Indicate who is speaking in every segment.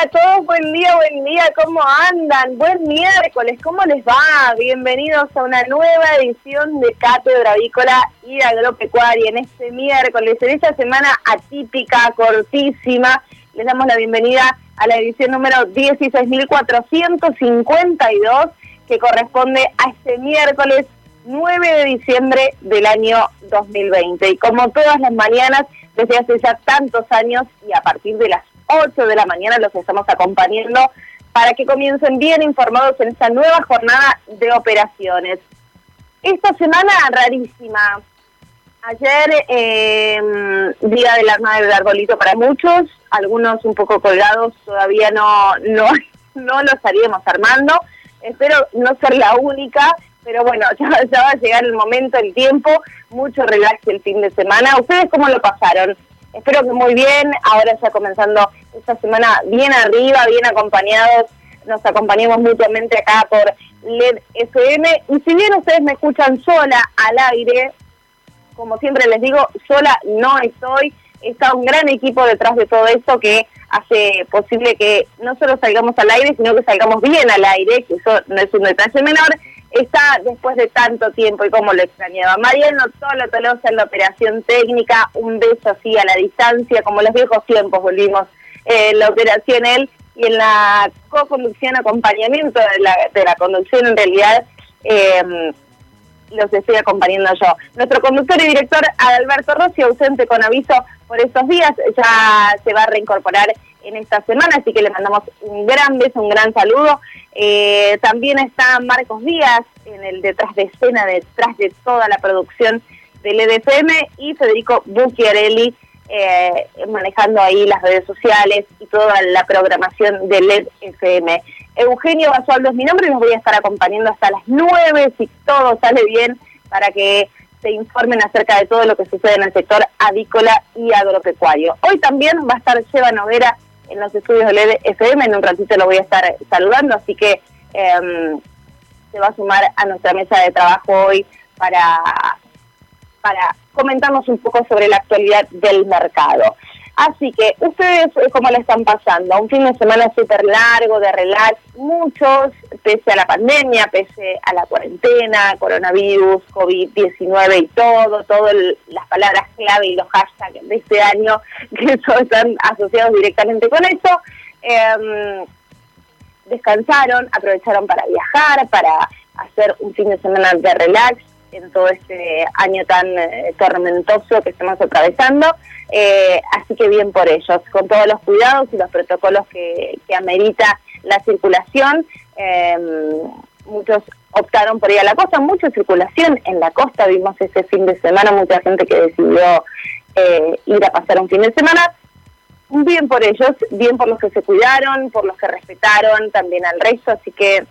Speaker 1: A todos, buen día, buen día, ¿cómo andan? Buen miércoles, ¿cómo les va? Bienvenidos a una nueva edición de Cátedra Avícola y Agropecuaria en este miércoles, en esta semana atípica, cortísima. Les damos la bienvenida a la edición número 16.452 que corresponde a este miércoles 9 de diciembre del año 2020. Y como todas las mañanas, desde hace ya tantos años y a partir de las 8 de la mañana los estamos acompañando para que comiencen bien informados en esta nueva jornada de operaciones. Esta semana rarísima. Ayer, eh, día de la armada del arbolito para muchos, algunos un poco colgados, todavía no, no, no lo estaríamos armando. Espero no ser la única, pero bueno, ya, ya va a llegar el momento, el tiempo, mucho relax el fin de semana. ¿Ustedes cómo lo pasaron? Espero que muy bien, ahora ya comenzando esta semana bien arriba, bien acompañados, nos acompañamos mutuamente acá por LED FM y si bien ustedes me escuchan sola al aire, como siempre les digo, sola no estoy, está un gran equipo detrás de todo esto que hace posible que no solo salgamos al aire, sino que salgamos bien al aire, que eso no es un detalle menor, está después de tanto tiempo y como lo extrañaba. Mariano Tolo Tolosa en la operación técnica, un beso así a la distancia, como los viejos tiempos volvimos eh, la operación él y en la co-conducción, acompañamiento de la, de la conducción en realidad. Eh, los estoy acompañando yo. Nuestro conductor y director Alberto Rossi, ausente con aviso por estos días, ya se va a reincorporar en esta semana, así que le mandamos un gran beso, un gran saludo. Eh, también está Marcos Díaz en el detrás de escena, detrás de toda la producción del EDFM y Federico Bucchiarelli eh, manejando ahí las redes sociales y toda la programación del EDFM. Eugenio Basualdo es mi nombre y los voy a estar acompañando hasta las 9 si todo sale bien para que se informen acerca de todo lo que sucede en el sector avícola y agropecuario. Hoy también va a estar Seba Noguera en los estudios del EFM, en un ratito lo voy a estar saludando, así que em, se va a sumar a nuestra mesa de trabajo hoy para, para comentarnos un poco sobre la actualidad del mercado. Así que, ¿ustedes eh, cómo le están pasando? Un fin de semana súper largo, de relax, muchos, pese a la pandemia, pese a la cuarentena, coronavirus, COVID-19 y todo, todas las palabras clave y los hashtags de este año que están asociados directamente con esto. Em, descansaron, aprovecharon para viajar, para hacer un fin de semana de relax en todo este año tan eh, tormentoso que estamos atravesando. Eh, así que bien por ellos, con todos los cuidados y los protocolos que, que amerita la circulación. Em, muchos optaron por ir a la costa, mucha circulación en la costa, vimos ese fin de semana, mucha gente que decidió eh, ir a pasar un fin de semana. Bien por ellos, bien por los que se cuidaron, por los que respetaron también al resto, así que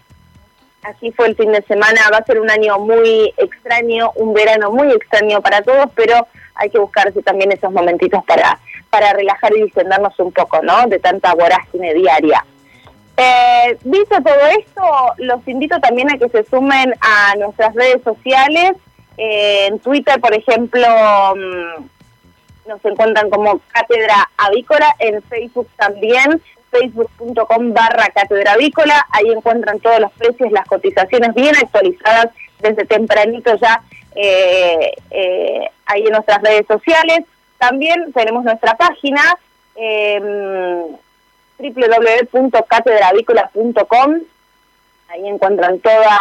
Speaker 1: así fue el fin de semana, va a ser un año muy extraño, un verano muy extraño para todos, pero hay que buscarse también esos momentitos para, para relajar y distendernos un poco, ¿no? De tanta vorágine diaria. Eh, dicho todo esto, los invito también a que se sumen a nuestras redes sociales. Eh, en Twitter, por ejemplo, mm, nos encuentran como Cátedra Avícola, en Facebook también, facebook.com barra Cátedra Avícola. Ahí encuentran todos los precios, las cotizaciones bien actualizadas desde tempranito ya eh, eh, ahí en nuestras redes sociales. También tenemos nuestra página eh, Ahí encuentran toda,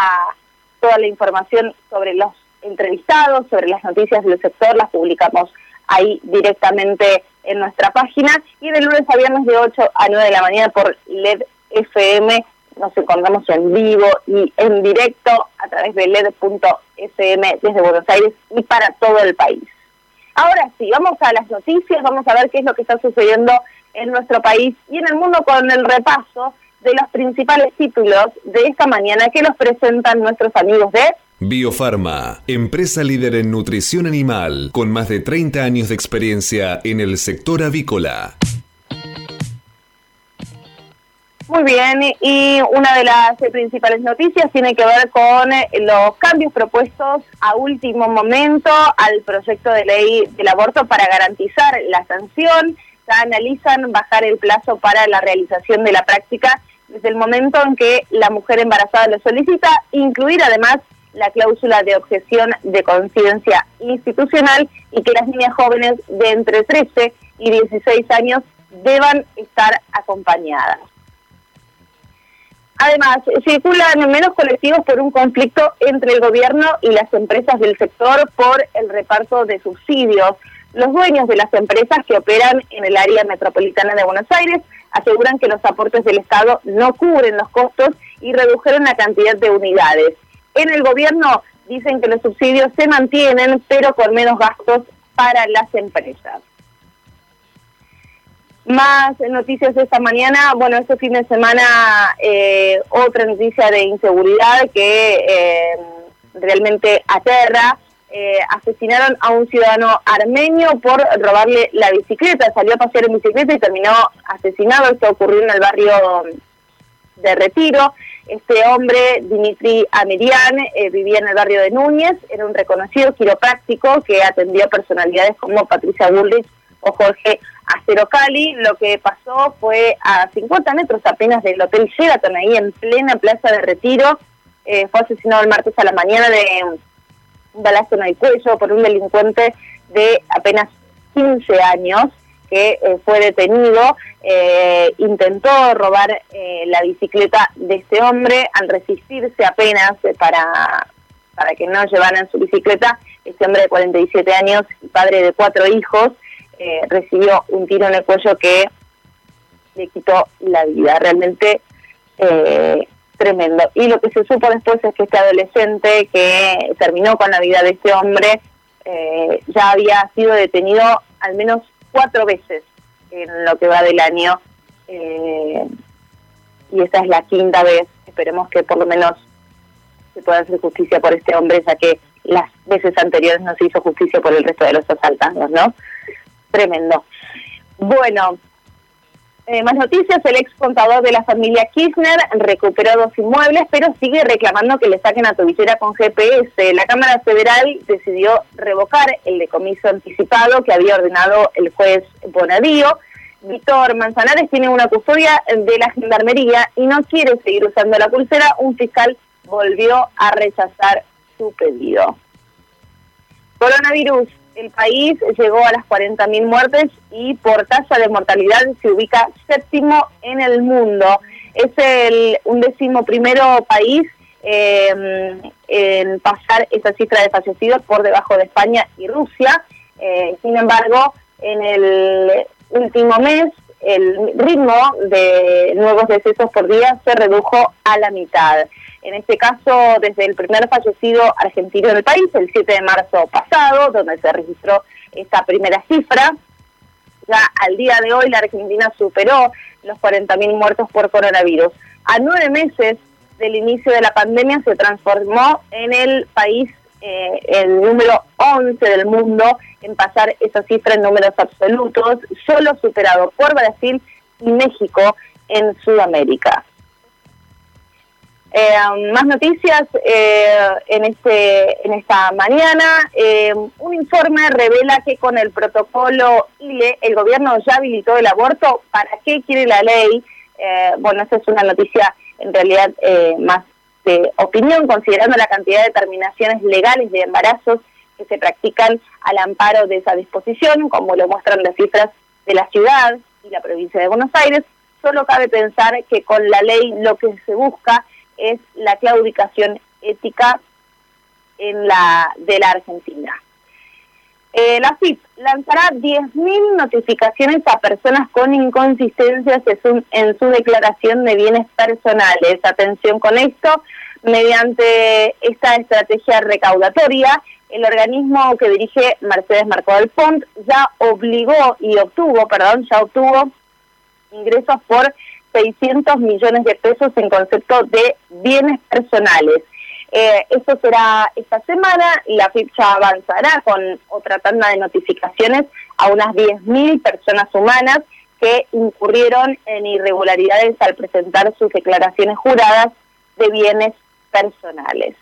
Speaker 1: toda la información sobre los entrevistados, sobre las noticias del sector, las publicamos ahí directamente en nuestra página y de lunes a viernes de 8 a 9 de la mañana por LED FM nos encontramos en vivo y en directo a través de led.fm desde Buenos Aires y para todo el país. Ahora sí, vamos a las noticias, vamos a ver qué es lo que está sucediendo en nuestro país y en el mundo con el repaso de los principales títulos de esta mañana que los presentan nuestros amigos de
Speaker 2: Biofarma, empresa líder en nutrición animal, con más de 30 años de experiencia en el sector avícola.
Speaker 1: Muy bien, y una de las principales noticias tiene que ver con los cambios propuestos a último momento al proyecto de ley del aborto para garantizar la sanción. ya analizan bajar el plazo para la realización de la práctica desde el momento en que la mujer embarazada lo solicita, incluir además la cláusula de objeción de conciencia institucional y que las niñas jóvenes de entre 13 y 16 años deban estar acompañadas. Además, circulan menos colectivos por un conflicto entre el gobierno y las empresas del sector por el reparto de subsidios. Los dueños de las empresas que operan en el área metropolitana de Buenos Aires aseguran que los aportes del Estado no cubren los costos y redujeron la cantidad de unidades. En el gobierno dicen que los subsidios se mantienen, pero con menos gastos para las empresas. Más noticias de esta mañana. Bueno, este fin de semana eh, otra noticia de inseguridad que eh, realmente aterra. Eh, asesinaron a un ciudadano armenio por robarle la bicicleta. Salió a pasear en bicicleta y terminó asesinado. Esto ocurrió en el barrio de Retiro. Este hombre, Dimitri Amirian, vivía en el barrio de Núñez, era un reconocido quiropráctico que atendió personalidades como Patricia Bullrich o Jorge Cali, lo que pasó fue a 50 metros apenas del Hotel Sheraton, ahí en plena Plaza de Retiro. Eh, fue asesinado el martes a la mañana de un balazo en el cuello por un delincuente de apenas 15 años que eh, fue detenido, eh, intentó robar la bicicleta de este hombre al resistirse apenas para, para que no llevaran su bicicleta. Este hombre de 47 años padre de cuatro hijos eh, recibió un tiro en el cuello que le quitó la vida. Realmente eh, tremendo. Y lo que se supo después es que este adolescente que terminó con la vida de este hombre eh, ya había sido detenido al menos cuatro veces en lo que va del año. y esta es la quinta vez. Esperemos que por lo menos se pueda hacer justicia por este hombre, ya que las veces anteriores no se hizo justicia por el resto de los asaltantes, ¿no? tremendo. Bueno, eh, más noticias, el ex contador de la familia Kirchner recuperó dos inmuebles, pero sigue reclamando que le saquen a tobillera con GPS. La Cámara Federal decidió revocar el decomiso anticipado que había ordenado el juez Bonadío. Víctor Manzanares tiene una custodia de la Gendarmería y no quiere seguir usando la pulsera. Un fiscal volvió a rechazar su pedido. Coronavirus el país llegó a las 40.000 muertes y por tasa de mortalidad se ubica séptimo en el mundo. Es el undécimo primero país em, en pasar esa cifra de fallecidos por debajo de España y Rusia. Eh, sin embargo, en el último mes el ritmo de nuevos decesos por día se redujo a la mitad. En este caso, desde el primer fallecido argentino en el país, el 7 de marzo pasado, donde se registró esta primera cifra, ya al día de hoy la Argentina superó los 40.000 muertos por coronavirus. A nueve meses del inicio de la pandemia se transformó en el país eh, el número 11 del mundo en pasar esa cifra en números absolutos, solo superado por Brasil y México en Sudamérica. Eh, más noticias eh, en este en esta mañana. un informe revela que con el protocolo ILE el gobierno ya habilitó el aborto. ¿Para qué quiere la ley? bueno, esa es una noticia en realidad más de opinión, considerando la cantidad de terminaciones legales de embarazos que se practican al amparo de esa disposición, como lo muestran las cifras de la ciudad y la provincia de Buenos Aires, solo cabe pensar que con la ley lo que se busca es la claudicación ética en la de la Argentina. Eh, la FIP lanzará 10.000 notificaciones a personas con inconsistencias en su, declaración de bienes personales. Atención con esto, mediante esta estrategia recaudatoria, el organismo que dirige Mercedes Marco del Pont ya obligó y obtuvo, perdón, ya obtuvo ingresos por 600 millones de pesos en concepto de bienes personales. Eh, esto será esta semana la FIP ya avanzará con otra tanda de notificaciones a unas 10.000 personas humanas que incurrieron en irregularidades al presentar sus declaraciones juradas de bienes personales.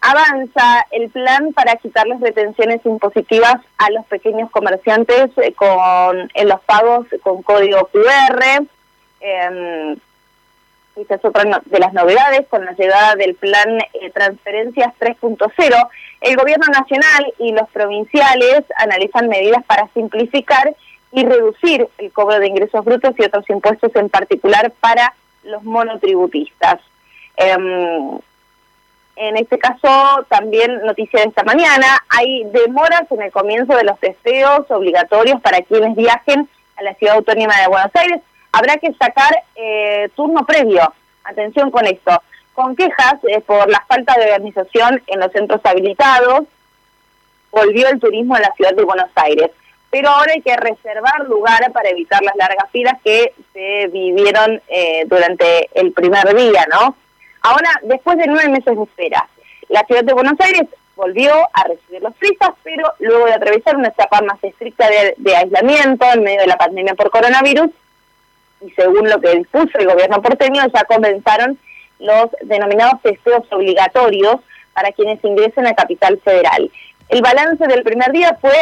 Speaker 1: Avanza el plan para quitarles retenciones impositivas a los pequeños comerciantes eh, con en los pagos con código QR. Eh, esta es otra de las novedades con la llegada del plan eh, Transferencias 3.0. El gobierno nacional y los provinciales analizan medidas para simplificar y reducir el cobro de ingresos brutos y otros impuestos, en particular para los monotributistas. Em, en este caso, también noticia de esta mañana, hay demoras en el comienzo de los testeos obligatorios para quienes viajen a la ciudad autónoma de Buenos Aires. Habrá que sacar eh, turno previo. Atención con esto. Con quejas eh, por la falta de organización en los centros habilitados, volvió el turismo a la ciudad de Buenos Aires pero ahora hay que reservar lugar para evitar las largas filas que se vivieron eh, durante el primer día, ¿no? Ahora, después de nueve meses de espera, la ciudad de Buenos Aires volvió a recibir los turistas, pero luego de atravesar una etapa más estricta de, aislamiento en medio de la pandemia por coronavirus, y según lo que dispuso el gobierno porteño, ya comenzaron los denominados testeos obligatorios para quienes ingresen a Capital Federal. El balance del primer día fue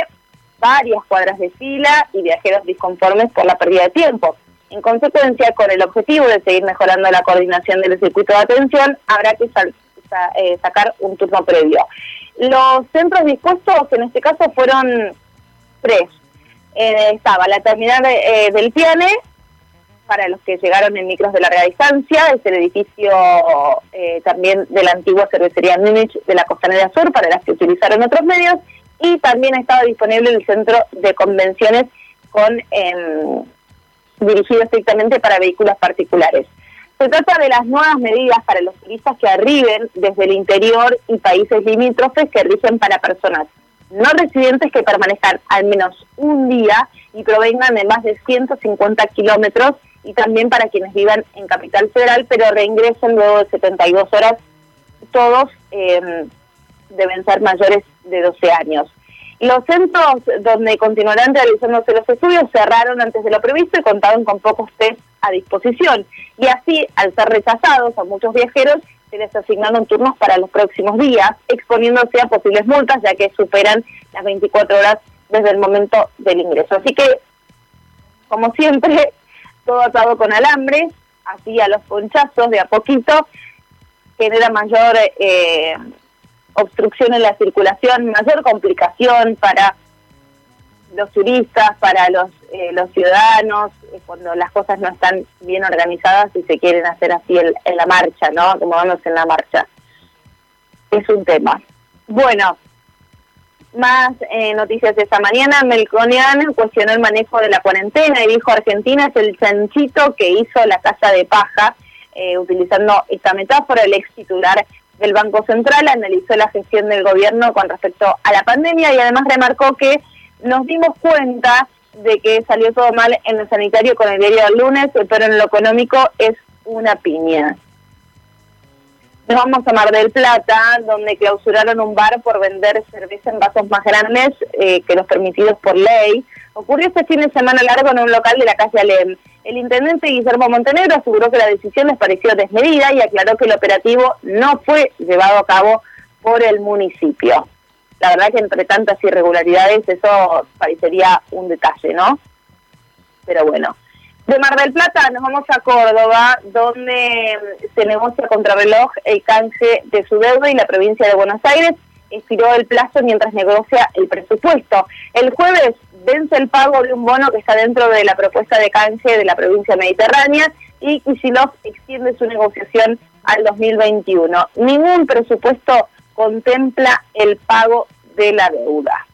Speaker 1: varias cuadras de fila y viajeros disconformes por la pérdida de tiempo. En consecuencia, con el objetivo de seguir mejorando la coordinación del circuito de atención, habrá que eh, sacar un turno previo. Los centros dispuestos en este caso fueron tres. Eh, estaba la terminal eh, del Piane, para los que llegaron en micros de larga distancia, es el edificio también de la antigua cervecería Múnich de la Costanera Sur, para las que utilizaron otros medios, y también estaba disponible el centro de convenciones con em, dirigido estrictamente para vehículos particulares. Se trata de las nuevas medidas para los turistas que arriben desde el interior y países limítrofes que rigen para personas no residentes que permanezcan al menos un día y provengan de más de 150 kilómetros y también para quienes vivan en Capital Federal pero reingresen luego de 72 horas. Todos eh, deben ser mayores de 12 años. Los centros donde continuarán realizándose los estudios cerraron antes de lo previsto y contaban con pocos test a disposición. Y así, al ser rechazados a muchos viajeros, se les asignaron turnos para los próximos días, exponiéndose a posibles multas, ya que superan las 24 horas desde el momento del ingreso. Así que, como siempre, todo atado con alambres, así a los ponchazos de a poquito, genera mayor... Eh, obstrucción en la circulación, mayor complicación para los turistas, para los, eh, los ciudadanos, eh, cuando las cosas no están bien organizadas y se quieren hacer así en, la marcha, ¿no? Como vamos en la marcha. Es un tema. Bueno, más eh, noticias de esta mañana. Melconian cuestionó el manejo de la cuarentena y dijo Argentina es el chanchito que hizo la casa de paja, utilizando esta metáfora, el ex titular del Banco Central analizó la gestión del gobierno con respecto a la pandemia y además remarcó que nos dimos cuenta de que salió todo mal en lo sanitario con el diario del lunes, pero en lo económico es una piña. Nos vamos a Mar del Plata, donde clausuraron un bar por vender cerveza en vasos más grandes eh, que los permitidos por ley. Ocurrió este fin de semana largo en un local de la calle Alem. El intendente Guillermo Montenegro aseguró que la decisión les pareció desmedida y aclaró que el operativo no fue llevado a cabo por el municipio. La verdad que entre tantas irregularidades eso parecería un detalle, ¿no? Pero bueno. De Mar del Plata nos vamos a Córdoba, donde se negocia contra reloj el canje de su deuda y la provincia de Buenos Aires expiró el plazo mientras negocia el presupuesto. El jueves vence el pago de un bono que está dentro de la propuesta de canje de la provincia mediterránea y Kicillof extiende su negociación al 2021. Ningún presupuesto contempla el pago de la deuda.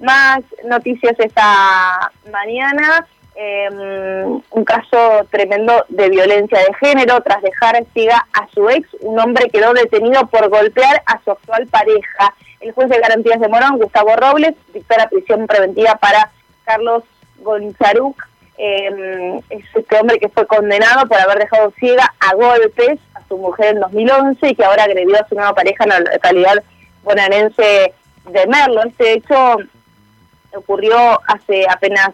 Speaker 1: Más noticias esta mañana. Em, un caso tremendo de violencia de género. Tras dejar siga a su ex, un hombre quedó detenido por golpear a su actual pareja. El juez de garantías de Morón, Gustavo Robles, dictó la prisión preventiva para Carlos Gonzaruk. Em, es este hombre que fue condenado por haber dejado ciega a golpes a su mujer en 2011 y que ahora agredió a su nueva pareja en la localidad bonaerense de Merlo. Este hecho ocurrió hace apenas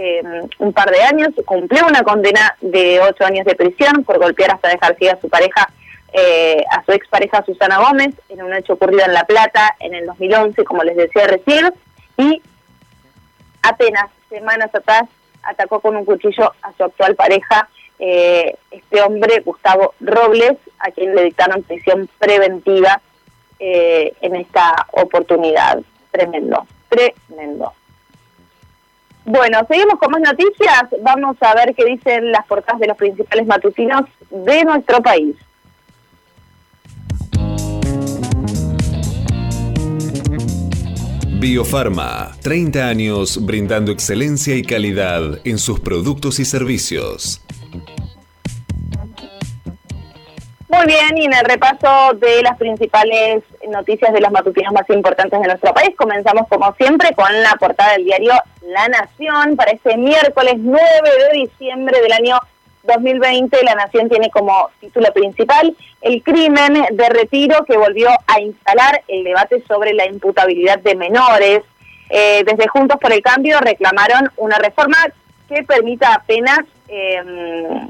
Speaker 1: eh, un par de años, cumplió una condena de ocho años de prisión por golpear hasta dejar ciega a su pareja eh, a su expareja Susana Gómez en un hecho ocurrido en La Plata en el 2011, como les decía recién, y apenas semanas atrás atacó con un cuchillo a su actual pareja, eh, este hombre, Gustavo Robles, a quien le dictaron prisión preventiva eh, en esta oportunidad. Tremendo, tremendo. Bueno, seguimos con más noticias. Vamos a ver qué dicen las portadas de los principales matutinos de nuestro país.
Speaker 2: Biofarma, 30 años brindando excelencia y calidad en sus productos y servicios.
Speaker 1: Muy bien, y en el repaso de las principales noticias de los matutinos más importantes de nuestro país, comenzamos como siempre con la portada del diario La Nación para este miércoles 9 de diciembre del año 2020. La Nación tiene como título principal el crimen de retiro que volvió a instalar el debate sobre la imputabilidad de menores. Eh, desde Juntos por el Cambio reclamaron una reforma que permita apenas, eh,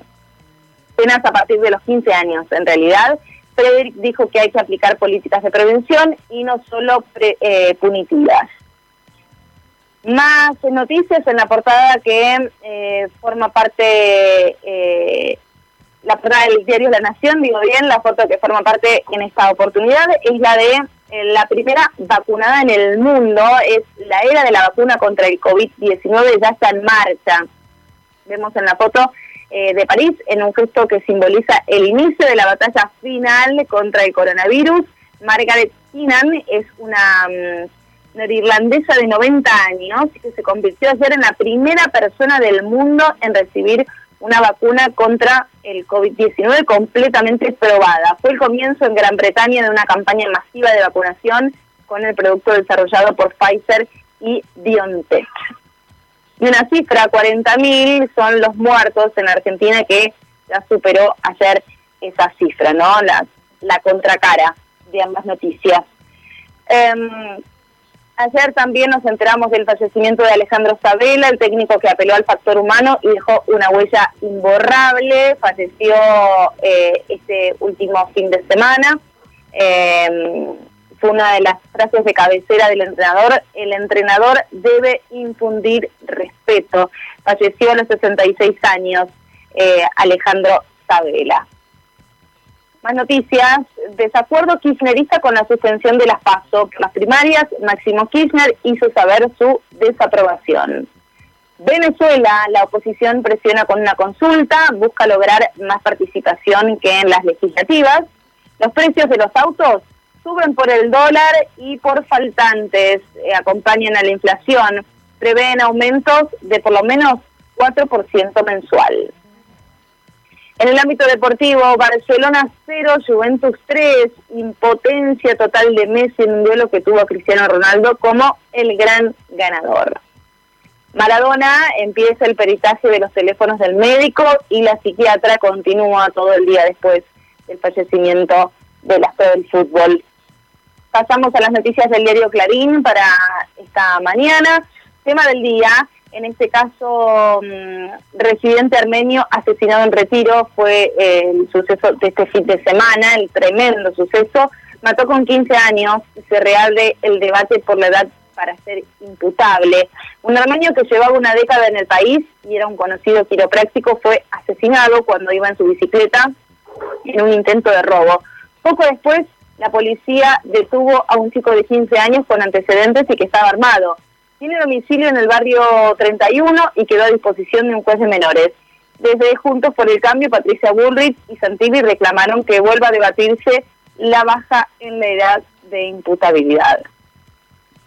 Speaker 1: apenas a partir de los 15 años. En realidad, Frederick dijo que hay que aplicar políticas de prevención y no solo eh, punitivas. Más noticias en la portada que eh, forma parte, eh, la portada del diario La Nación, digo bien, la foto que forma parte en esta oportunidad es la de eh, la primera vacunada en el mundo, es la era de la vacuna contra el COVID-19, ya está en marcha. Vemos en la foto de París, en un gesto que simboliza el inicio de la batalla final contra el coronavirus. Margaret Keenan es una irlandesa de 90 años que se convirtió ayer en la primera persona del mundo en recibir una vacuna contra el COVID-19 completamente probada. Fue el comienzo en Gran Bretaña de una campaña masiva de vacunación con el producto desarrollado por Pfizer y BioNTech. Y una cifra, 40.000 son los muertos en Argentina que ya superó ayer esa cifra, ¿no? La, contracara de ambas noticias. Em, Ayer también nos enteramos del fallecimiento de Alejandro Sabela, el técnico que apeló al factor humano y dejó una huella imborrable. Falleció eh, este último fin de semana. Eh, fue una de las frases de cabecera del entrenador. El entrenador debe infundir respeto. Falleció a los 66 años eh, Alejandro Sabela. Más noticias. Desacuerdo kirchnerista con la suspensión de las PASO. Las primarias, Máximo Kirchner hizo saber su desaprobación. Venezuela, la oposición presiona con una consulta, busca lograr más participación que en las legislativas. Los precios de los autos suben por el dólar y por faltantes, eh, acompañan a la inflación. Prevén aumentos de por lo menos 4% mensual. En el ámbito deportivo, Barcelona 0, Juventus 3, impotencia total de Messi en un duelo que tuvo a Cristiano Ronaldo como el gran ganador. Maradona empieza el peritaje de los teléfonos del médico y la psiquiatra continúa todo el día después del fallecimiento del astro del fútbol. Pasamos a las noticias del diario Clarín para esta mañana. Tema del día, en este caso mm, residente armenio asesinado en retiro fue el suceso de este fin de semana, el tremendo suceso. Mató con 15 años, se reabre el debate por la edad para ser imputable. Un armenio que llevaba una década en el país y era un conocido quiropráctico fue asesinado cuando iba en su bicicleta en un intento de robo. Poco después, la policía detuvo a un chico de 15 años con antecedentes y que estaba armado. Tiene domicilio en el barrio 31 y quedó a disposición de un juez de menores. Desde Juntos por el Cambio, Patricia Bullrich y Santilli reclamaron que vuelva a debatirse la baja en la edad de imputabilidad.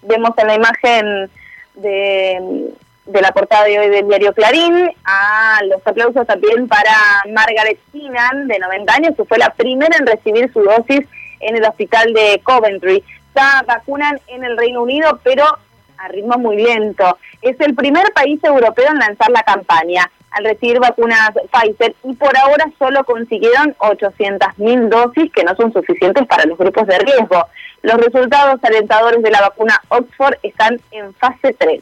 Speaker 1: Vemos en la imagen de, de la portada de hoy del diario Clarín a los aplausos también para Margaret Keenan, de 90 años, que fue la primera en recibir su dosis en el hospital de Coventry. Ya vacunan en el Reino Unido, pero a ritmo muy lento. Es el primer país europeo en lanzar la campaña al recibir vacunas Pfizer y por ahora solo consiguieron 800.000 dosis que no son suficientes para los grupos de riesgo. Los resultados alentadores de la vacuna Oxford están en fase 3.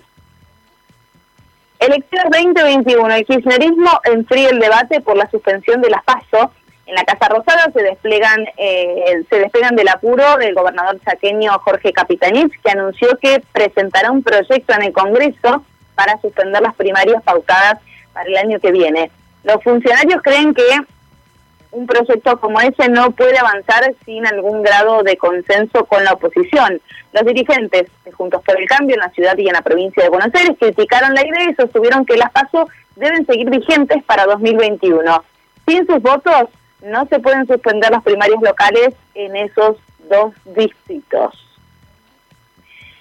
Speaker 1: Elecciones 2021. El kirchnerismo enfría el debate por la suspensión de las PASO En la Casa Rosada se desplegan, eh, se despegan del apuro del gobernador chaqueño Jorge Capitanich, que anunció que presentará un proyecto en el Congreso para suspender las primarias pautadas para el año que viene. Los funcionarios creen que un proyecto como ese no puede avanzar sin algún grado de consenso con la oposición. Los dirigentes de Juntos por el Cambio en la ciudad y en la provincia de Buenos Aires criticaron la idea y sostuvieron que las PASO deben seguir vigentes para 2021. Sin sus votos no se pueden suspender las primarias locales en esos dos distritos.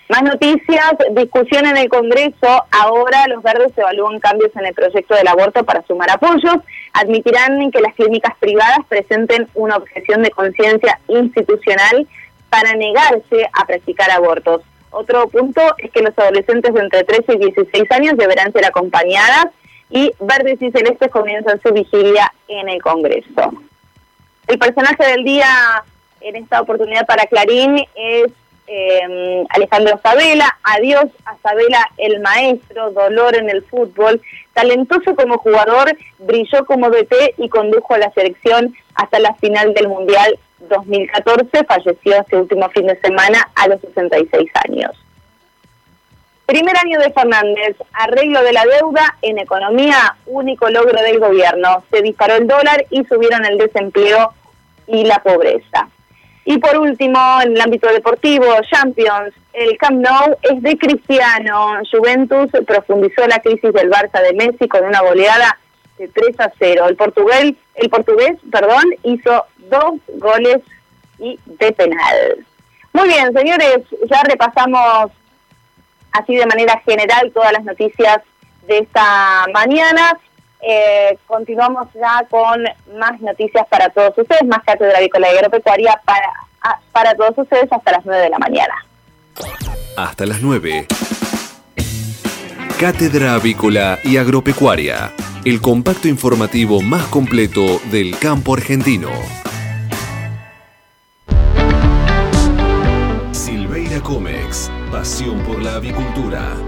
Speaker 1: Más noticias, discusión en el Congreso. Ahora los verdes evalúan cambios en el proyecto del aborto para sumar apoyos. Admitirán que las clínicas privadas presenten una objeción de conciencia institucional para negarse a practicar abortos. Otro punto es que los adolescentes de entre 13 y 16 años deberán ser acompañadas y verdes y celestes comienzan su vigilia en el Congreso. El personaje del día en esta oportunidad para Clarín es eh, Alejandro Sabela, adiós a Sabela el maestro, dolor en el fútbol, talentoso como jugador, brilló como DT y condujo a la selección hasta la final del Mundial 2014, falleció este último fin de semana a los 66 años. Primer año de Fernández, arreglo de la deuda en economía, único logro del gobierno. Se disparó el dólar y subieron el desempleo y la pobreza. Y por último, en el ámbito deportivo, Champions, el Camp Nou es de Cristiano. Juventus profundizó la crisis del Barça de Messi con una goleada de 3 a 0. El portugués, el portugués perdón, hizo dos goles y de penal. Muy bien, señores, ya repasamos así de manera general todas las noticias de esta mañana. Eh, continuamos ya con más noticias para todos ustedes, más cátedra avícola y agropecuaria para, para todos ustedes hasta las 9 de la mañana.
Speaker 2: Hasta las 9. Cátedra Avícola y Agropecuaria, el compacto informativo más completo del campo argentino. Comex, pasión por la avicultura.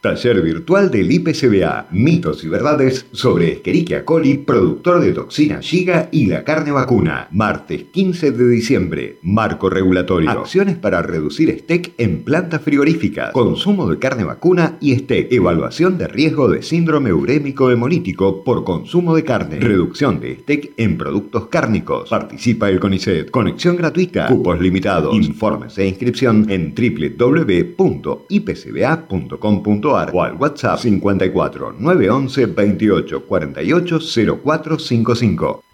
Speaker 3: Taller virtual del IPCBA, mitos y verdades sobre Escherichia coli, productor de toxina Giga y la carne vacuna. Martes 15 de diciembre, marco regulatorio. Acciones para reducir STEC en plantas frigoríficas. Consumo de carne vacuna y STEC. Evaluación de riesgo de síndrome urémico hemolítico por consumo de carne. Reducción de STEC en productos cárnicos. Participa el CONICET. Conexión gratuita. Cupos limitados. Informes e inscripción en www.ipcba.com.ar o al WhatsApp 54 911 28 48 0455.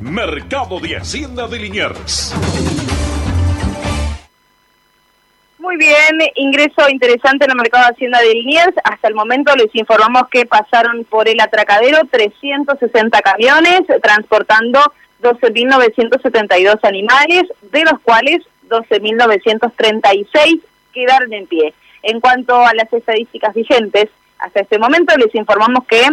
Speaker 4: Mercado de Hacienda de Liniers.
Speaker 1: Muy bien, ingreso interesante en el mercado de Hacienda de Liniers. Hasta el momento les informamos que pasaron por el atracadero 360 camiones transportando 12.972 animales, de los cuales 12.936 quedaron en pie. En cuanto a las estadísticas vigentes, hasta este momento les informamos que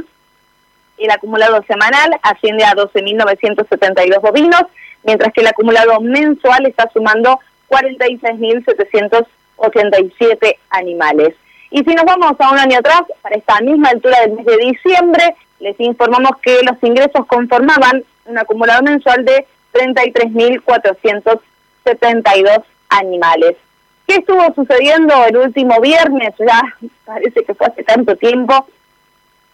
Speaker 1: el acumulado semanal asciende a 12.972 bovinos, mientras que el acumulado mensual está sumando 46.787 animales. Y si nos vamos a un año atrás, para esta misma altura del mes de diciembre, les informamos que los ingresos conformaban un acumulado mensual de 33.472 animales. ¿Qué estuvo sucediendo el último viernes? Ya parece que fue hace tanto tiempo.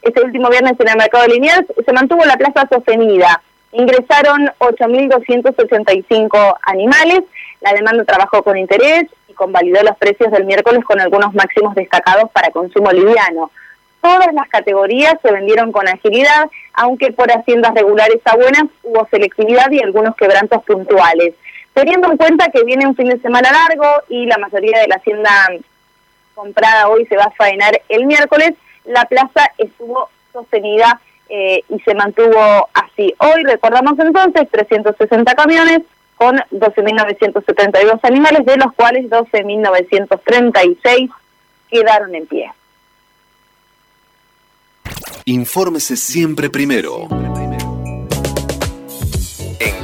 Speaker 1: Este último viernes en el mercado de Liniers se mantuvo la plaza sostenida. Ingresaron 8.285 animales. La demanda trabajó con interés y convalidó los precios del miércoles con algunos máximos destacados para consumo liviano. Todas las categorías se vendieron con agilidad, aunque por haciendas regulares a buenas hubo selectividad y algunos quebrantos puntuales. Teniendo en cuenta que viene un fin de semana largo y la mayoría de la hacienda comprada hoy se va a faenar el miércoles, la plaza estuvo sostenida eh, y se mantuvo así. Hoy recordamos entonces 360 camiones con 12.972 animales, de los cuales 12.936 quedaron en pie.
Speaker 2: Infórmese siempre primero.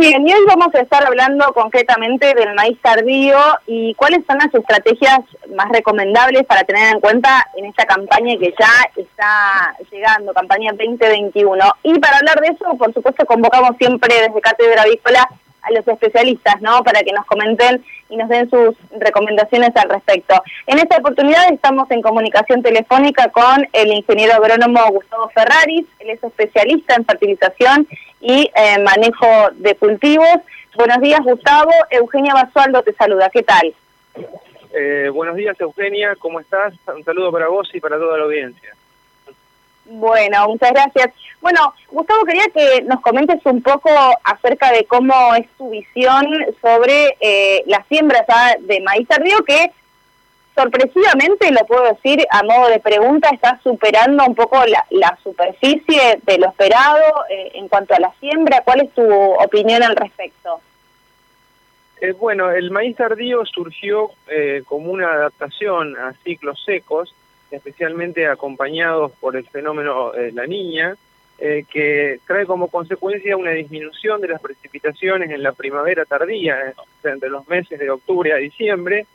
Speaker 1: Bien, y hoy vamos a estar hablando concretamente del maíz tardío y cuáles son las estrategias más recomendables para tener en cuenta en esta campaña que ya está llegando, campaña 2021. Y para hablar de eso, por supuesto, convocamos siempre desde Cátedra Avícola a los especialistas, ¿no? Para que nos comenten y nos den sus recomendaciones al respecto. En esta oportunidad estamos en comunicación telefónica con el ingeniero agrónomo Gustavo Ferraris, él es especialista en fertilización y eh, manejo de cultivos. Buenos días, Gustavo. Eugenia Basualdo te saluda. ¿Qué tal?
Speaker 5: Eh, buenos días, Eugenia. ¿Cómo estás? Un saludo para vos y para toda la audiencia.
Speaker 1: Bueno, muchas gracias. Bueno, Gustavo, quería que nos comentes un poco acerca de cómo es tu visión sobre eh, las siembras de maíz tardío, que sorpresivamente, lo puedo decir a modo de pregunta, está superando un poco la, superficie de lo esperado eh, en cuanto a la siembra. ¿Cuál es tu opinión al respecto?
Speaker 5: Eh, bueno, el maíz tardío surgió eh, como una adaptación a ciclos secos, especialmente acompañados por el fenómeno de la niña, que trae como consecuencia una disminución de las precipitaciones en la primavera tardía, entre los meses de octubre a diciembre,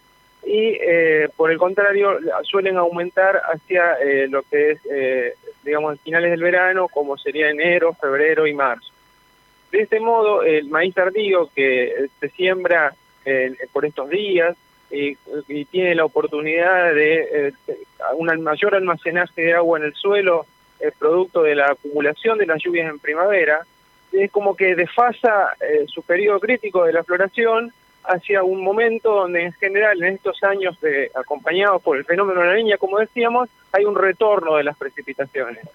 Speaker 5: y eh, por el contrario suelen aumentar hacia eh, lo que es, eh, digamos, finales del verano, como sería enero, febrero y marzo. De este modo, el maíz tardío que se siembra por estos días y, tiene la oportunidad de un mayor almacenaje de agua en el suelo, producto de la acumulación de las lluvias en primavera, es como que desfasa su periodo crítico de la floración hacia un momento donde en general en estos años de, acompañados por el fenómeno de la niña, como decíamos, hay un retorno de las precipitaciones.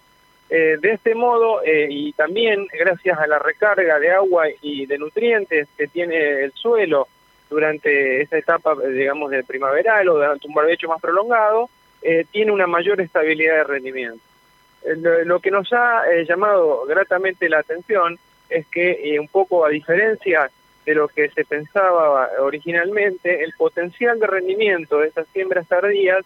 Speaker 5: Eh, de este modo, eh, y también gracias a la recarga de agua y de nutrientes que tiene el suelo durante esta etapa, digamos, de primaveral o durante un barbecho más prolongado, eh, tiene una mayor estabilidad de rendimiento. lo que nos ha llamado gratamente la atención es que un poco a diferencia de lo que se pensaba originalmente, el potencial de rendimiento de estas siembras tardías,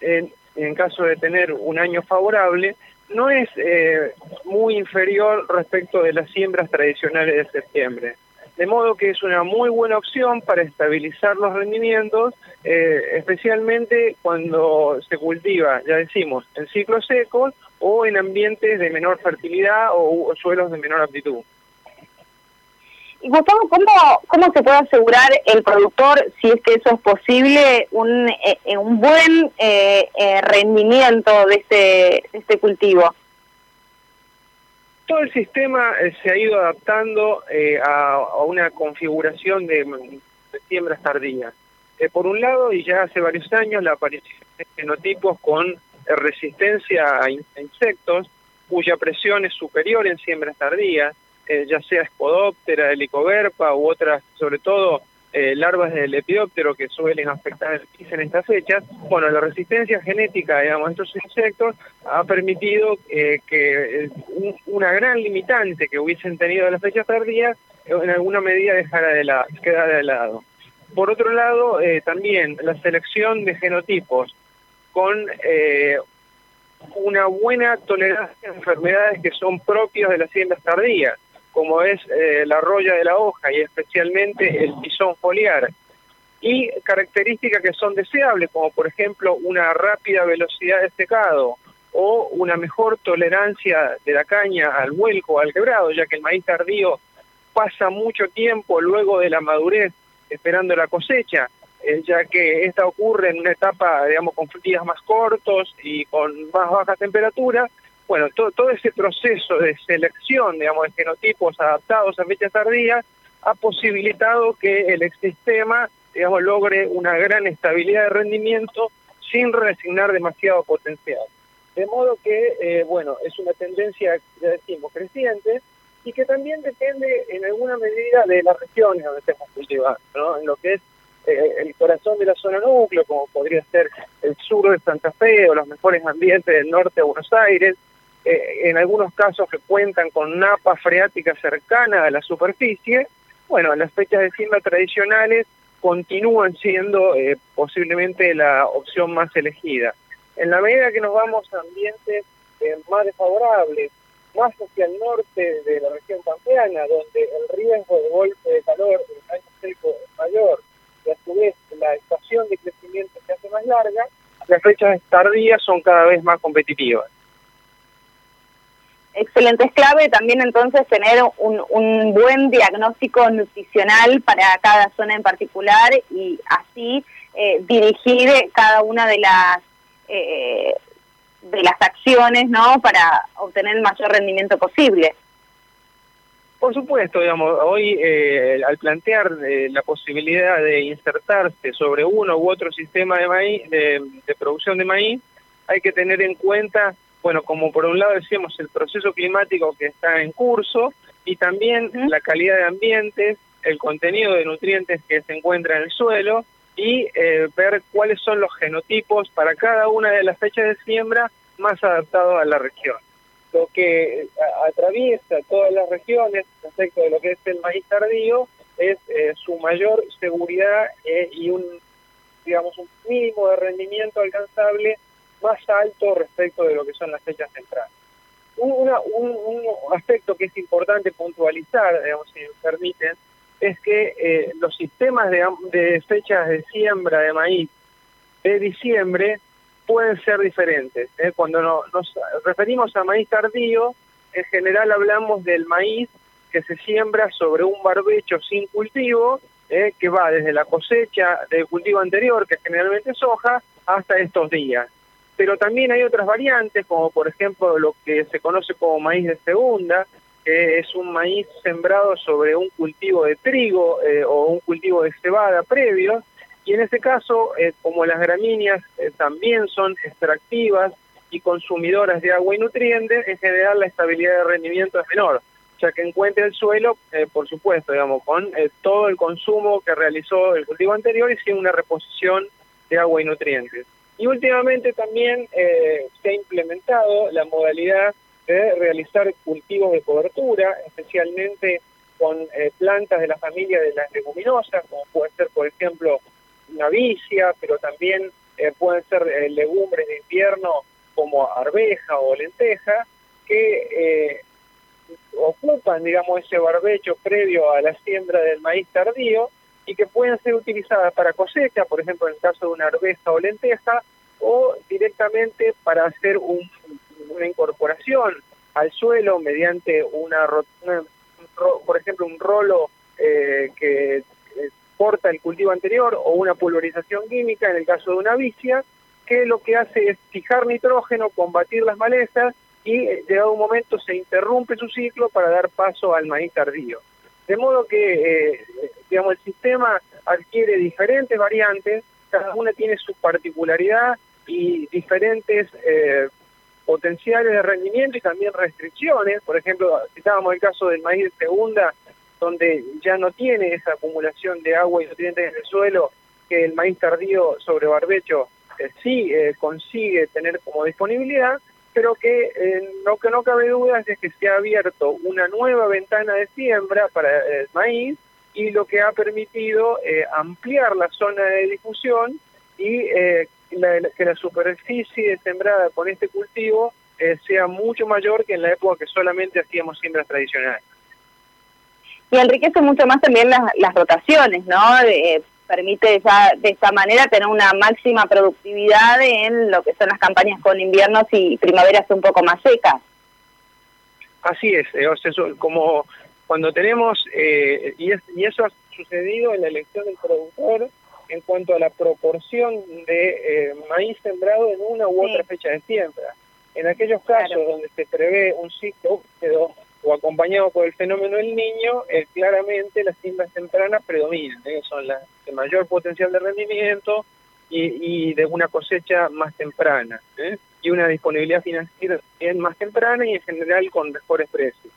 Speaker 5: en, caso de tener un año favorable, no es eh, muy inferior respecto de las siembras tradicionales de septiembre. De modo que es una muy buena opción para estabilizar los rendimientos, eh, especialmente cuando se cultiva, ya decimos, en ciclos secos o en ambientes de menor fertilidad o suelos de menor aptitud.
Speaker 1: Y Gustavo, ¿cómo, ¿cómo se puede asegurar el productor, si es que eso es posible, un, eh, eh, un buen eh, rendimiento de este, este cultivo?
Speaker 5: Todo el sistema se ha ido adaptando a, una configuración de, siembras tardías. por un lado, y ya hace varios años, la aparición de genotipos con resistencia a insectos, cuya presión es superior en siembras tardías, eh, ya sea Spodoptera, Helicoverpa u otras, sobre todo eh, larvas del lepidóptero que suelen afectar el maíz en estas fechas, bueno, la resistencia genética, digamos, de estos insectos ha permitido eh, que eh, un- una gran limitante que hubiesen tenido en las fechas tardías, en alguna medida dejara de la, quedara de lado. Por otro lado, también la selección de genotipos con una buena tolerancia a enfermedades que son propias de las siembras tardías, como es eh, la roya de la hoja y especialmente el tizón foliar, y características que son deseables, como por ejemplo una rápida velocidad de secado o una mejor tolerancia de la caña al vuelco al quebrado, ya que el maíz tardío pasa mucho tiempo luego de la madurez esperando la cosecha, eh, ya que esta ocurre en una etapa, digamos, con días más cortos y con más bajas temperaturas. Bueno, todo, todo ese proceso de selección, digamos, de genotipos adaptados a fechas tardías ha posibilitado que el sistema, digamos, logre una gran estabilidad de rendimiento sin resignar demasiado potencial. De modo que, eh, bueno, es una tendencia, ya decimos, creciente y que también depende en alguna medida de las regiones donde estemos cultivando, ¿no? En lo que es eh, el corazón de la zona núcleo, como podría ser el sur de Santa Fe o los mejores ambientes del norte de Buenos Aires, eh, en algunos casos que cuentan con napa freática cercana a la superficie, bueno, las fechas de siembra tradicionales continúan siendo eh, posiblemente la opción más elegida. En la medida que nos vamos a ambientes eh, más desfavorables, más hacia el norte de la región pampeana, donde el riesgo de golpe de calor en año seco es mayor, y a su vez la estación de crecimiento se hace más larga, las fechas tardías son cada vez más competitivas.
Speaker 1: Excelente, es clave también entonces tener un, un buen diagnóstico nutricional para cada zona en particular y así eh, dirigir cada una de las eh, de las acciones, ¿no? Para obtener el mayor rendimiento posible.
Speaker 5: Por supuesto, digamos, hoy eh, al plantear eh, la posibilidad de insertarse sobre uno u otro sistema de maíz, de, de producción de maíz, hay que tener en cuenta, bueno, como por un lado decíamos, el proceso climático que está en curso y también la calidad de ambientes, el contenido de nutrientes que se encuentra en el suelo y eh, ver cuáles son los genotipos para cada una de las fechas de siembra más adaptados a la región. Lo que a- atraviesa todas las regiones respecto de lo que es el maíz tardío es eh, su mayor seguridad eh, y un digamos un mínimo de rendimiento alcanzable más alto respecto de lo que son las fechas centrales. Un, una- un, aspecto que es importante puntualizar, digamos, si me permiten, es que eh, los sistemas de, de fechas de siembra de maíz de diciembre pueden ser diferentes. ¿eh? Cuando no- nos referimos a maíz tardío, en general hablamos del maíz que se siembra sobre un barbecho sin cultivo, ¿eh? que va desde la cosecha del cultivo anterior, que generalmente es soja, hasta estos días. Pero también hay otras variantes, como por ejemplo lo que se conoce como maíz de segunda, que es un maíz sembrado sobre un cultivo de trigo eh, o un cultivo de cebada previo, y en ese caso, eh, como las gramíneas eh, también son extractivas y consumidoras de agua y nutrientes, en general la estabilidad de rendimiento es menor, ya que encuentra el suelo, por supuesto, digamos, con todo el consumo que realizó el cultivo anterior y sin una reposición de agua y nutrientes. Y últimamente también eh, se ha implementado la modalidad de realizar cultivos de cobertura, especialmente con eh, plantas de la familia de las leguminosas, como puede ser, por ejemplo, una vicia, pero también eh, pueden ser eh, legumbres de invierno como arveja o lenteja, que ocupan, digamos, ese barbecho previo a la siembra del maíz tardío y que pueden ser utilizadas para cosecha, por ejemplo, en el caso de una arveja o lenteja, o directamente para hacer un- una incorporación al suelo mediante una, una- por ejemplo, un rolo eh, que corta el cultivo anterior o una pulverización química en el caso de una vicia, que lo que hace es fijar nitrógeno, combatir las malezas y eh, llegado un momento se interrumpe su ciclo para dar paso al maíz tardío. De modo que, eh, digamos, el sistema adquiere diferentes variantes, cada una tiene su particularidad y diferentes eh, potenciales de rendimiento y también restricciones. Por ejemplo, citábamos el caso del maíz segunda, donde ya no tiene esa acumulación de agua y nutrientes en el suelo que el maíz tardío sobre barbecho eh, sí eh, consigue tener como disponibilidad, pero que eh, lo que no cabe duda es que se ha abierto una nueva ventana de siembra para el maíz y lo que ha permitido ampliar la zona de difusión y que la superficie sembrada con este cultivo sea mucho mayor que en la época que solamente hacíamos siembras tradicionales
Speaker 1: y enriquece mucho más también las, las rotaciones, ¿no? Permite ya de esta manera tener una máxima productividad en lo que son las campañas con inviernos y primaveras un poco más secas.
Speaker 5: Así es, eh, o sea, como cuando tenemos, eh, y, y eso ha sucedido en la elección del productor en cuanto a la proporción de eh, maíz sembrado en una u otra fecha de siembra. En aquellos casos donde se prevé un ciclo húmedo o acompañado por el fenómeno del niño, eh, claramente las siembras tempranas predominan, ¿eh? son las de mayor potencial de rendimiento y, de una cosecha más temprana, ¿eh? y una disponibilidad financiera más temprana y en general con mejores precios.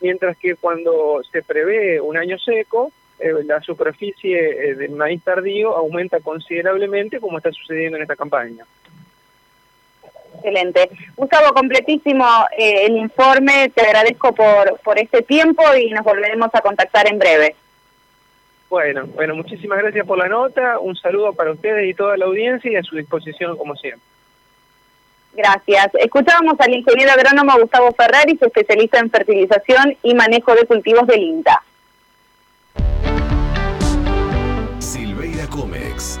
Speaker 5: Mientras que cuando se prevé un año seco, la superficie del maíz tardío aumenta considerablemente como está sucediendo en esta campaña.
Speaker 1: Excelente. Gustavo, completísimo eh, el informe. Te agradezco por, por este tiempo y nos volveremos a contactar en breve.
Speaker 5: Bueno, bueno, muchísimas gracias por la nota. Un saludo para ustedes y toda la audiencia y a su disposición como siempre.
Speaker 1: Gracias. Escuchábamos al ingeniero agrónomo Gustavo Ferraris, especialista en fertilización y manejo de cultivos del INTA.
Speaker 2: Silveira Comex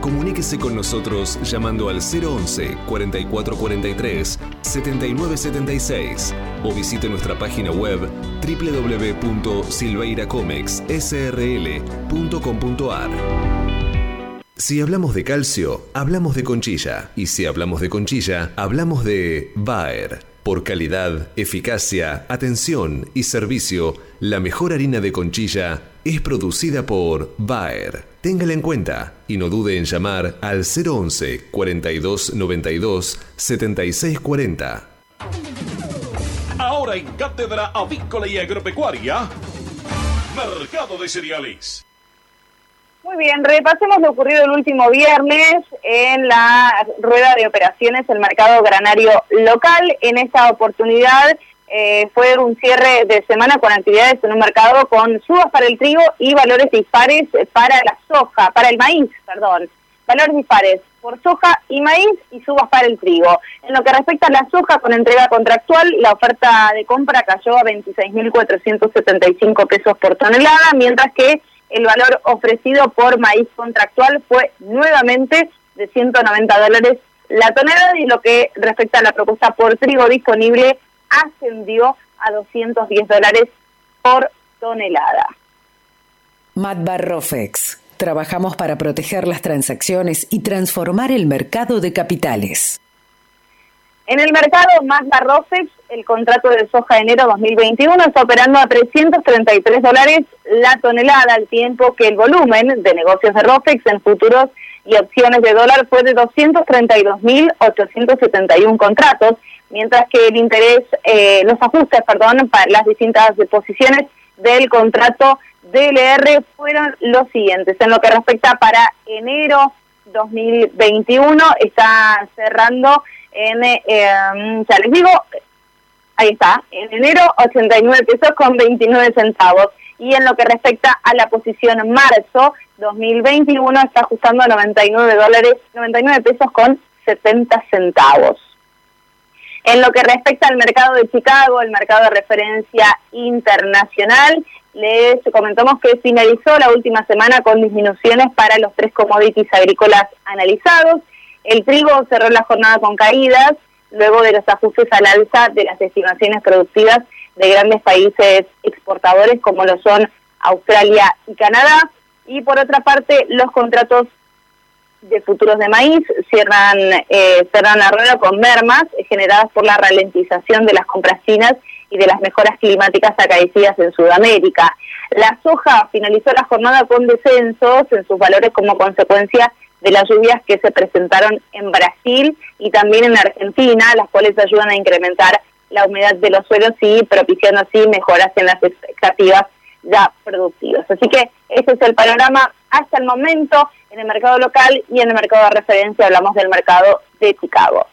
Speaker 2: Comuníquese con nosotros llamando al 011 4443 7976 o visite nuestra página web www.silveiracomexsrl.com.ar. Si hablamos de calcio, hablamos de conchilla. Y si hablamos de conchilla, hablamos de Bayer. Por calidad, eficacia, atención y servicio, la mejor harina de conchilla es producida por Bayer. Téngala en cuenta y no dude en llamar al 011 42 92 76 40.
Speaker 4: Ahora en Cátedra Avícola y Agropecuaria, Mercado de Cereales.
Speaker 1: Muy bien, repasemos lo ocurrido el último viernes en la rueda de operaciones del mercado granario local. En esta oportunidad eh, fue un cierre de semana con actividades en un mercado con subas para el trigo y valores dispares para la soja, para el maíz, perdón. Valores dispares por soja y maíz y subas para el trigo. En lo que respecta a la soja con entrega contractual, la oferta de compra cayó a 26.475 pesos por tonelada, mientras que el valor ofrecido por maíz contractual fue nuevamente de 190 dólares la tonelada y lo que respecta a la propuesta por trigo disponible ascendió a 210 dólares por tonelada.
Speaker 6: Matbarrofex. Trabajamos para proteger las transacciones y transformar el mercado de capitales.
Speaker 1: En el mercado Mazda el contrato de soja de enero 2021 está operando a 333 dólares la tonelada, al tiempo que el volumen de negocios de Rofex en futuros y opciones de dólar fue de 232.871 contratos, mientras que el interés, eh, los ajustes, perdón, para las distintas posiciones del contrato DLR fueron los siguientes. En lo que respecta para enero 2021, está cerrando en, eh, ya les digo, ahí está, en enero 89 pesos con 29 centavos. Y en lo que respecta a la posición marzo 2021, está ajustando a 99 dólares, 99 pesos con 70 centavos. En lo que respecta al mercado de Chicago, el mercado de referencia internacional, les comentamos que finalizó la última semana con disminuciones para los tres commodities agrícolas analizados. El trigo cerró la jornada con caídas, luego de los ajustes al alza de las estimaciones productivas de grandes países exportadores como lo son Australia y Canadá. Y por otra parte, los contratos
Speaker 7: de futuros de maíz cierran, eh, cerran arroyo con mermas generadas por la ralentización de las compras chinas y de las mejoras climáticas acaecidas en Sudamérica. La soja finalizó la jornada con descensos en sus valores como consecuencia de las lluvias que se presentaron en Brasil y también en Argentina, las cuales ayudan a incrementar la humedad de los suelos y propiciando así mejoras en las expectativas ya productivas. Así que ese es el panorama hasta el momento en el mercado local y en el mercado de referencia hablamos del mercado de Chicago.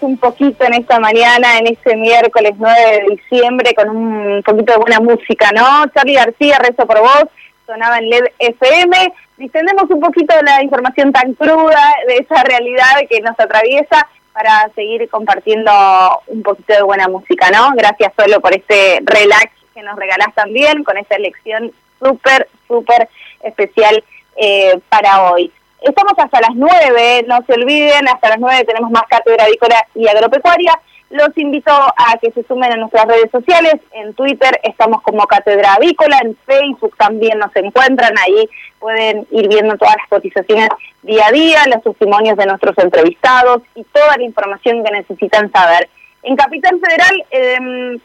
Speaker 7: Un poquito en esta mañana, en este miércoles 9 de diciembre, con un poquito de buena música, ¿no? Charlie García, Rezo por Vos, sonaba en LED FM.
Speaker 1: distendemos un poquito la información tan cruda de esa realidad que nos atraviesa para seguir compartiendo un poquito de buena música, ¿no? Gracias solo por este relax que nos regalás también, con esta elección súper, súper especial eh, para hoy. Estamos hasta las nueve, no se olviden, hasta las nueve tenemos más cátedra avícola y agropecuaria. Los invito a que se sumen a nuestras redes sociales. En Twitter estamos como Cátedra Avícola, en Facebook también nos encuentran. Ahí pueden ir viendo todas las cotizaciones día a día, los testimonios de nuestros entrevistados y toda la información que necesitan saber. En Capital Federal eh,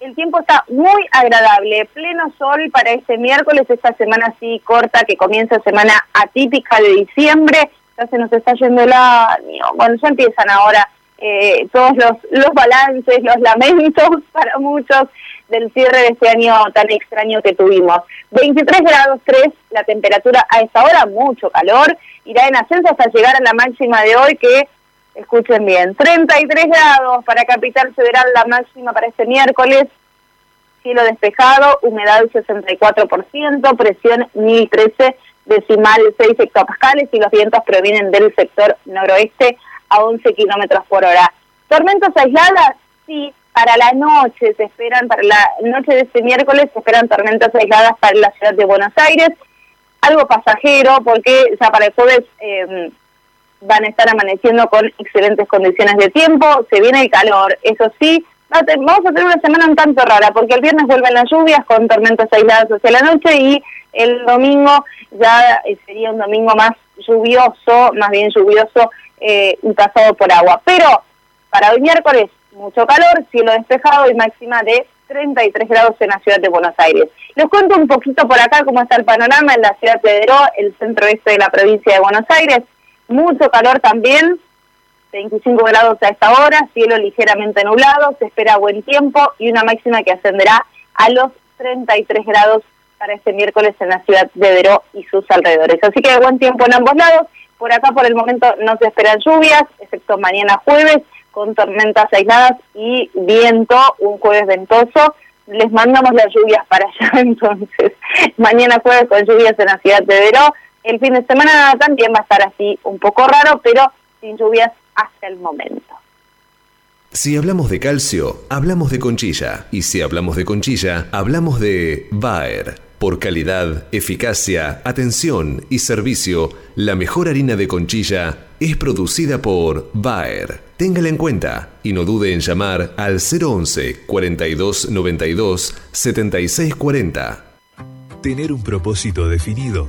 Speaker 1: el tiempo está muy agradable, pleno sol para este miércoles, esta semana así corta que comienza semana atípica de diciembre. Ya se nos está yendo el año. Bueno, ya empiezan ahora eh, todos los, los balances, los lamentos para muchos del cierre de este año tan extraño que tuvimos. 23 grados 3 la temperatura a esta hora, mucho calor, irá en ascenso hasta llegar a la máxima de hoy que, escuchen bien, 33 grados para Capital Federal, la máxima para este miércoles, cielo despejado, humedad 64%, presión 1013 decimal 6 hectopascales y los vientos provienen del sector noroeste a 11 kilómetros por hora. ¿Tormentas aisladas? Sí, para la noche se esperan, para la noche de este miércoles se esperan tormentas aisladas para la ciudad de Buenos Aires. Algo pasajero porque ya para el jueves eh, van a estar amaneciendo con excelentes condiciones de tiempo. Se viene el calor, eso sí. Vamos a tener una semana un tanto rara porque el viernes vuelven las lluvias con tormentas aisladas hacia la noche y el domingo ya eh, sería un domingo más lluvioso, más bien lluvioso eh, y pasado por agua. Pero para hoy miércoles, mucho calor, cielo despejado y máxima de 33 grados en la ciudad de Buenos Aires. Les cuento un poquito por acá cómo está el panorama en la ciudad de Deró, el centro este de la provincia de Buenos Aires. Mucho calor también, 25 grados a esta hora, cielo ligeramente nublado, se espera buen tiempo y una máxima que ascenderá a los 33 grados para este miércoles en la ciudad de Deró y sus alrededores. Así que buen tiempo en ambos lados. Por acá por el momento no se esperan lluvias, excepto mañana jueves, con tormentas aisladas y viento, un jueves ventoso. Les mandamos las lluvias para allá entonces. Mañana jueves con lluvias en la ciudad de Veró. El fin de semana también va a estar así un poco raro, pero sin lluvias hasta el momento.
Speaker 2: Si hablamos de calcio, hablamos de conchilla. Y si hablamos de conchilla, hablamos de Bayer. Por calidad, eficacia, atención y servicio, la mejor harina de conchilla es producida por Bayer. Téngala en cuenta y no dude en llamar al 011 42 92 76 40.
Speaker 8: Tener un propósito definido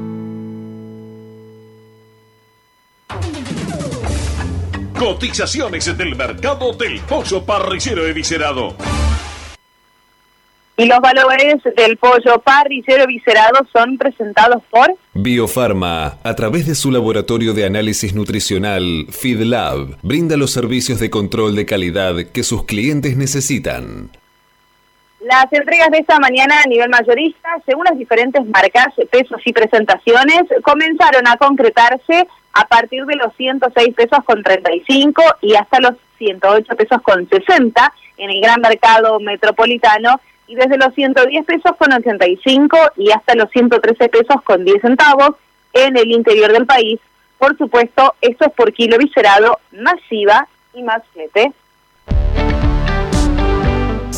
Speaker 4: Cotizaciones del mercado del pollo parrillero eviscerado.
Speaker 1: Y los valores del pollo parrillero viscerado son presentados por
Speaker 2: Biofarma, a través de su laboratorio de análisis nutricional, FeedLab, brinda los servicios de control de calidad que sus clientes necesitan.
Speaker 1: Las entregas de esta mañana a nivel mayorista, según las diferentes marcas, pesos y presentaciones, comenzaron a concretarse a partir de los 106 pesos con 35 y hasta los 108 pesos con 60 en el gran mercado metropolitano y desde los 110 pesos con 85 y hasta los 113 pesos con 10 centavos en el interior del país. Por supuesto, esto es por kilo viscerado, masiva y más flete.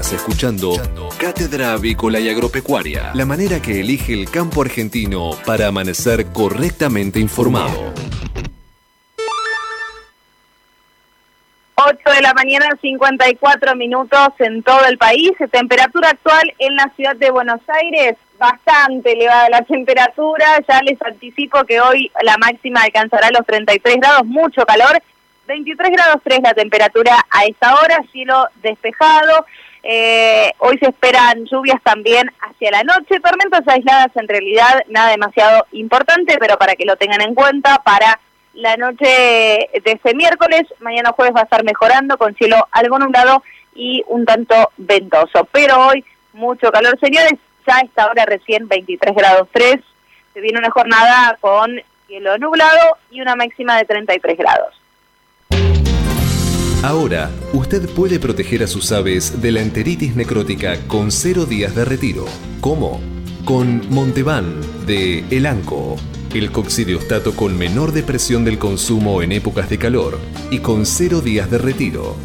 Speaker 2: Escuchando Cátedra Avícola y Agropecuaria, la manera que elige el campo argentino para amanecer correctamente informado.
Speaker 1: 8 de la mañana, 54 minutos en todo el país. Temperatura actual en la ciudad de Buenos Aires, bastante elevada la temperatura. Ya les anticipo que hoy la máxima alcanzará los 33 grados, mucho calor. 23 grados 3 la temperatura a esta hora, cielo despejado. Eh, hoy se esperan lluvias también hacia la noche, tormentas aisladas en realidad nada demasiado importante, pero para que lo tengan en cuenta, para la noche de este miércoles, mañana jueves va a estar mejorando con cielo algo nublado y un tanto ventoso. Pero hoy mucho calor, señores, ya a esta hora recién 23 grados 3, se viene una jornada con cielo nublado y una máxima de 33 grados.
Speaker 2: Ahora, usted puede proteger a sus aves de la enteritis necrótica con cero días de retiro. ¿Cómo? con Montevan de Elanco, el coccidiostato con menor depresión del consumo en épocas de calor y con cero días de retiro.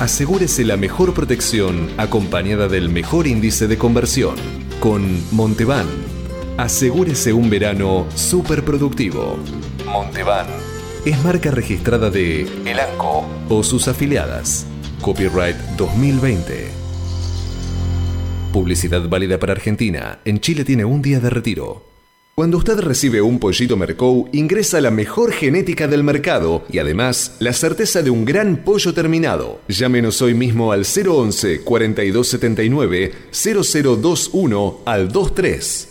Speaker 2: Asegúrese la mejor protección acompañada del mejor índice de conversión. Con Montevan, asegúrese un verano súper productivo. Montevan es marca registrada de Elanco o sus afiliadas. Copyright 2020. Publicidad válida para Argentina. En Chile tiene un día de retiro. Cuando usted recibe un pollito Mercou, ingresa la mejor genética del mercado y además la certeza de un gran pollo terminado. Llámenos hoy mismo al 011 4279 0021 al 23.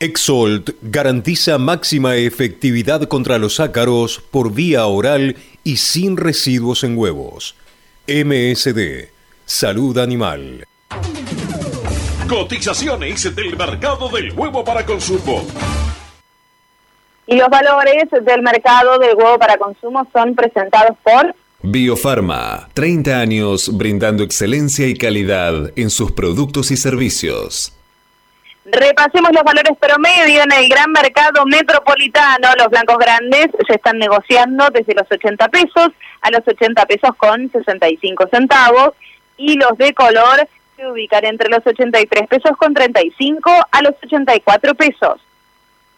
Speaker 9: Exolt garantiza máxima efectividad contra los ácaros por vía oral y sin residuos en huevos. MSD, Salud Animal.
Speaker 4: Cotizaciones del mercado del huevo para consumo.
Speaker 1: Y los valores del mercado del huevo para consumo son presentados por
Speaker 2: Biofarma, 30 años brindando excelencia y calidad en sus productos y servicios.
Speaker 1: Repasemos los valores promedio en el gran mercado metropolitano. Los blancos grandes se están negociando desde los 80 pesos a los 80 pesos con 65 centavos y los de color se ubican entre los 83 pesos con 35 a los 84 pesos.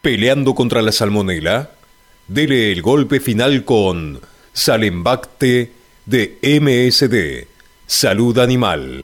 Speaker 9: Peleando contra la salmonela, dele el golpe final con Salembacte de MSD, Salud Animal.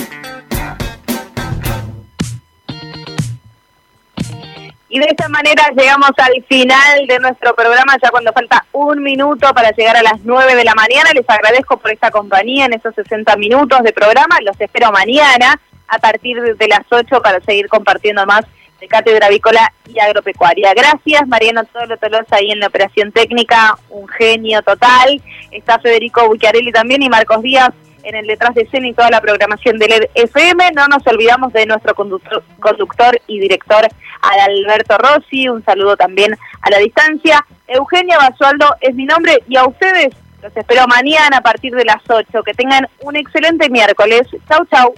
Speaker 1: Y de esta manera llegamos al final de nuestro programa, ya cuando falta un minuto para llegar a las 9 de la mañana. Les agradezco por esta compañía en estos 60 minutos de programa. Los espero mañana a partir de las 8 para seguir compartiendo más de Cátedra Avícola y Agropecuaria. Gracias, Mariano Tolo Tolosa ahí en la operación técnica, un genio total. Está Federico Bucchiarelli también y Marcos Díaz en el detrás de escena y toda la programación del E FM. No nos olvidamos de nuestro conductor, y director Alberto Rossi. Un saludo también a la distancia. Eugenia Basualdo es mi nombre y a ustedes los espero mañana a partir de las 8. Que tengan un excelente miércoles. Chau, chau.